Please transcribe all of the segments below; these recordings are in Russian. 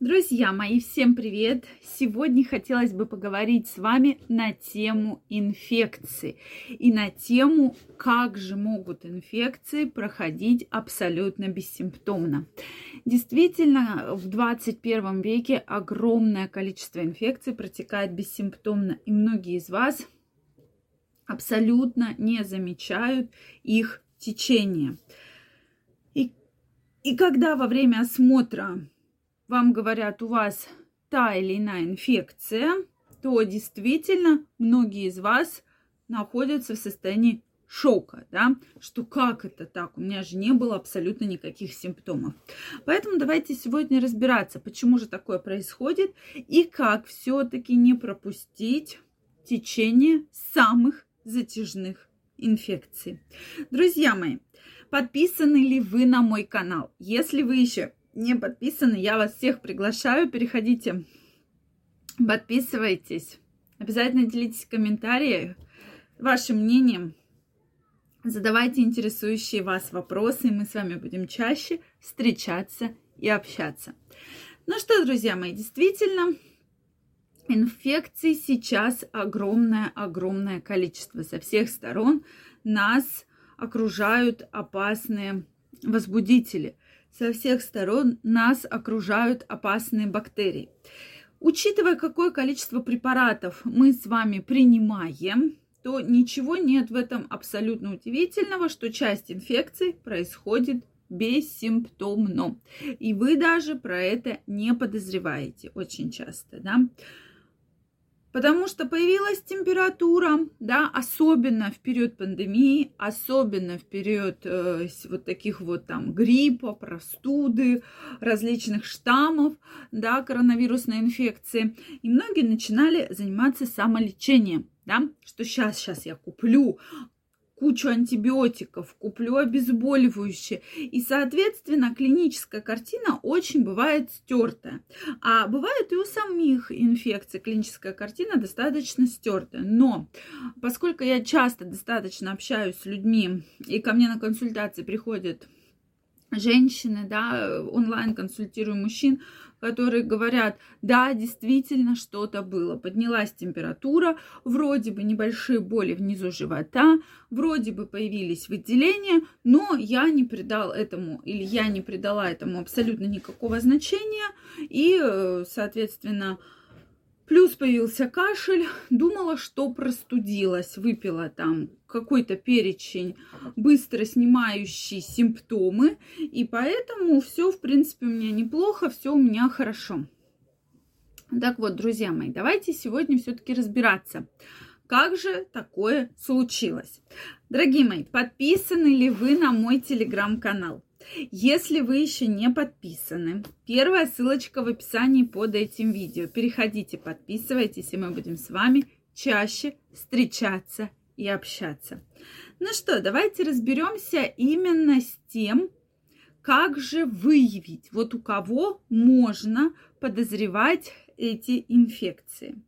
Друзья мои, всем привет! Сегодня хотелось бы поговорить с вами на тему инфекции и на тему, как же могут инфекции проходить абсолютно бессимптомно. Действительно, в 21 веке огромное количество инфекций протекает бессимптомно, и многие из вас абсолютно не замечают их течение. И, и когда во время осмотра вам говорят, у вас та или иная инфекция, то действительно многие из вас находятся в состоянии шока, да, что как это так, у меня же не было абсолютно никаких симптомов. Поэтому давайте сегодня разбираться, почему же такое происходит и как все-таки не пропустить течение самых затяжных инфекций. Друзья мои, подписаны ли вы на мой канал? Если вы еще не подписаны, я вас всех приглашаю. Переходите, подписывайтесь. Обязательно делитесь в вашим мнением. Задавайте интересующие вас вопросы, и мы с вами будем чаще встречаться и общаться. Ну что, друзья мои, действительно, инфекций сейчас огромное-огромное количество. Со всех сторон нас окружают опасные возбудители – со всех сторон нас окружают опасные бактерии. Учитывая, какое количество препаратов мы с вами принимаем, то ничего нет в этом абсолютно удивительного, что часть инфекций происходит бессимптомно. И вы даже про это не подозреваете очень часто, да. Потому что появилась температура, да, особенно в период пандемии, особенно в период э, вот таких вот там гриппа, простуды, различных штаммов, да, коронавирусной инфекции. И многие начинали заниматься самолечением, да, что сейчас, сейчас я куплю кучу антибиотиков, куплю обезболивающее. И, соответственно, клиническая картина очень бывает стертая. А бывает и у самих инфекций клиническая картина достаточно стертая. Но поскольку я часто достаточно общаюсь с людьми, и ко мне на консультации приходят женщины, да, онлайн консультирую мужчин, которые говорят, да, действительно что-то было. Поднялась температура, вроде бы небольшие боли внизу живота, вроде бы появились выделения, но я не придал этому, или я не придала этому абсолютно никакого значения, и, э, соответственно, Плюс появился кашель, думала, что простудилась, выпила там какой-то перечень, быстро снимающий симптомы, и поэтому все, в принципе, у меня неплохо, все у меня хорошо. Так вот, друзья мои, давайте сегодня все-таки разбираться, как же такое случилось. Дорогие мои, подписаны ли вы на мой телеграм-канал? Если вы еще не подписаны, первая ссылочка в описании под этим видео. Переходите, подписывайтесь, и мы будем с вами чаще встречаться и общаться. Ну что, давайте разберемся именно с тем, как же выявить, вот у кого можно подозревать эти инфекции.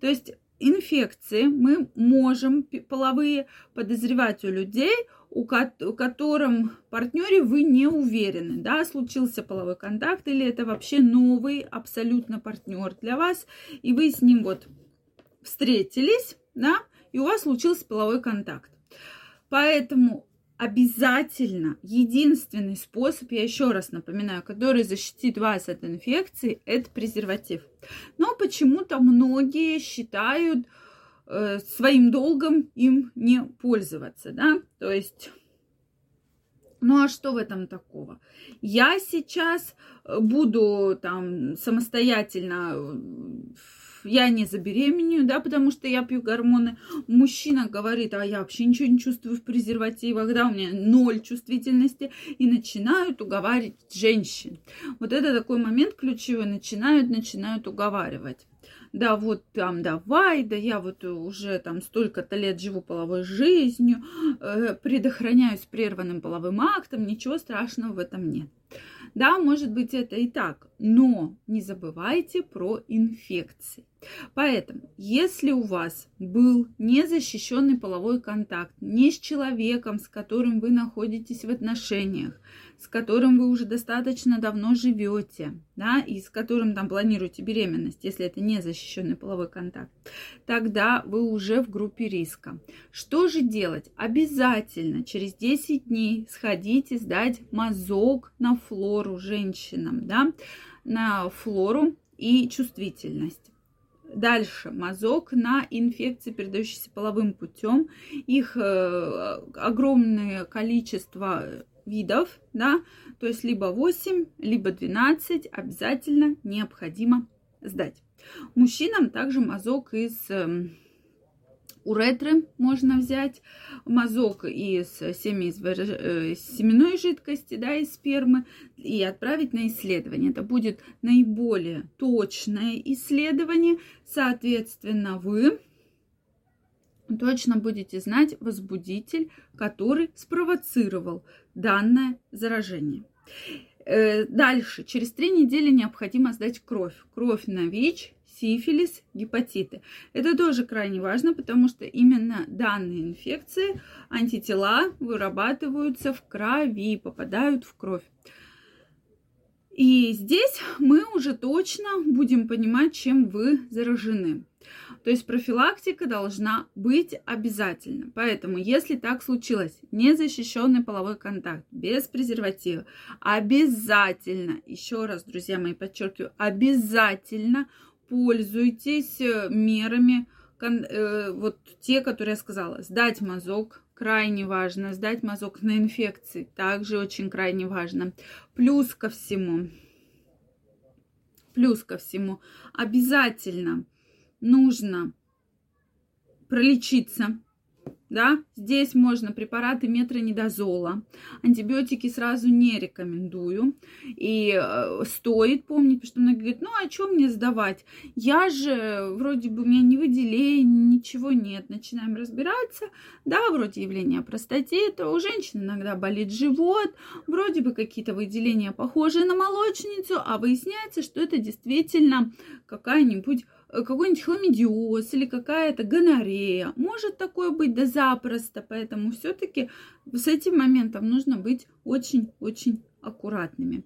То есть инфекции мы можем половые подозревать у людей, у, ко- у котором партнере вы не уверены, да, случился половой контакт или это вообще новый абсолютно партнер для вас, и вы с ним вот встретились, да, и у вас случился половой контакт. Поэтому обязательно единственный способ, я еще раз напоминаю, который защитит вас от инфекции, это презерватив. Но почему-то многие считают, Э, своим долгом им не пользоваться, да, то есть ну а что в этом такого? Я сейчас э, буду там самостоятельно, э, я не забеременею, да, потому что я пью гормоны. Мужчина говорит, а я вообще ничего не чувствую в презервативах, да, у меня ноль чувствительности, и начинают уговаривать женщин. Вот это такой момент ключевой, начинают, начинают уговаривать да, вот там давай, да я вот уже там столько-то лет живу половой жизнью, э, предохраняюсь прерванным половым актом, ничего страшного в этом нет. Да, может быть это и так, но не забывайте про инфекции. Поэтому, если у вас был незащищенный половой контакт не с человеком, с которым вы находитесь в отношениях, с которым вы уже достаточно давно живете, да, и с которым там планируете беременность, если это не защищенный половой контакт, тогда вы уже в группе риска. Что же делать? Обязательно через 10 дней сходите сдать мазок на флору женщинам, да, на флору и чувствительность. Дальше мазок на инфекции, передающиеся половым путем. Их э, огромное количество видов, да, то есть либо 8, либо 12 обязательно необходимо сдать. Мужчинам также мазок из э, уретры можно взять, мазок из, семи, из э, семенной жидкости, да, из спермы, и отправить на исследование. Это будет наиболее точное исследование. Соответственно, вы точно будете знать возбудитель, который спровоцировал данное заражение. Э, дальше, через три недели необходимо сдать кровь. Кровь на ВИЧ, сифилис, гепатиты. Это тоже крайне важно, потому что именно данные инфекции, антитела вырабатываются в крови, попадают в кровь. И здесь мы уже точно будем понимать, чем вы заражены. То есть профилактика должна быть обязательно. Поэтому, если так случилось, незащищенный половой контакт без презерватива, обязательно, еще раз, друзья мои, подчеркиваю, обязательно пользуйтесь э, мерами, э, вот те, которые я сказала. Сдать мазок, крайне важно. Сдать мазок на инфекции, также очень крайне важно. Плюс ко всему, плюс ко всему, обязательно нужно пролечиться да, здесь можно препараты метронидозола, антибиотики сразу не рекомендую. И э, стоит помнить, потому что многие говорят, ну а что мне сдавать? Я же, вроде бы, у меня не выделение, ничего нет. Начинаем разбираться, да, вроде явления простатита, у женщин иногда болит живот, вроде бы какие-то выделения похожие на молочницу, а выясняется, что это действительно какая-нибудь какой-нибудь хламидиоз или какая-то гонорея. Может такое быть, да запросто. Поэтому все-таки с этим моментом нужно быть очень-очень аккуратными.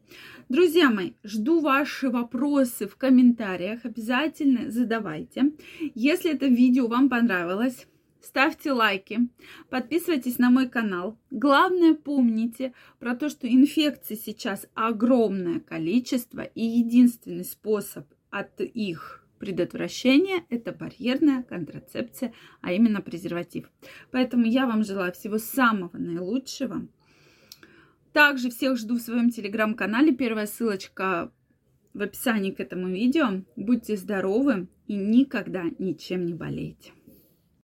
Друзья мои, жду ваши вопросы в комментариях. Обязательно задавайте. Если это видео вам понравилось, ставьте лайки, подписывайтесь на мой канал. Главное, помните про то, что инфекций сейчас огромное количество, и единственный способ от их предотвращение – это барьерная контрацепция, а именно презерватив. Поэтому я вам желаю всего самого наилучшего. Также всех жду в своем телеграм-канале. Первая ссылочка в описании к этому видео. Будьте здоровы и никогда ничем не болейте.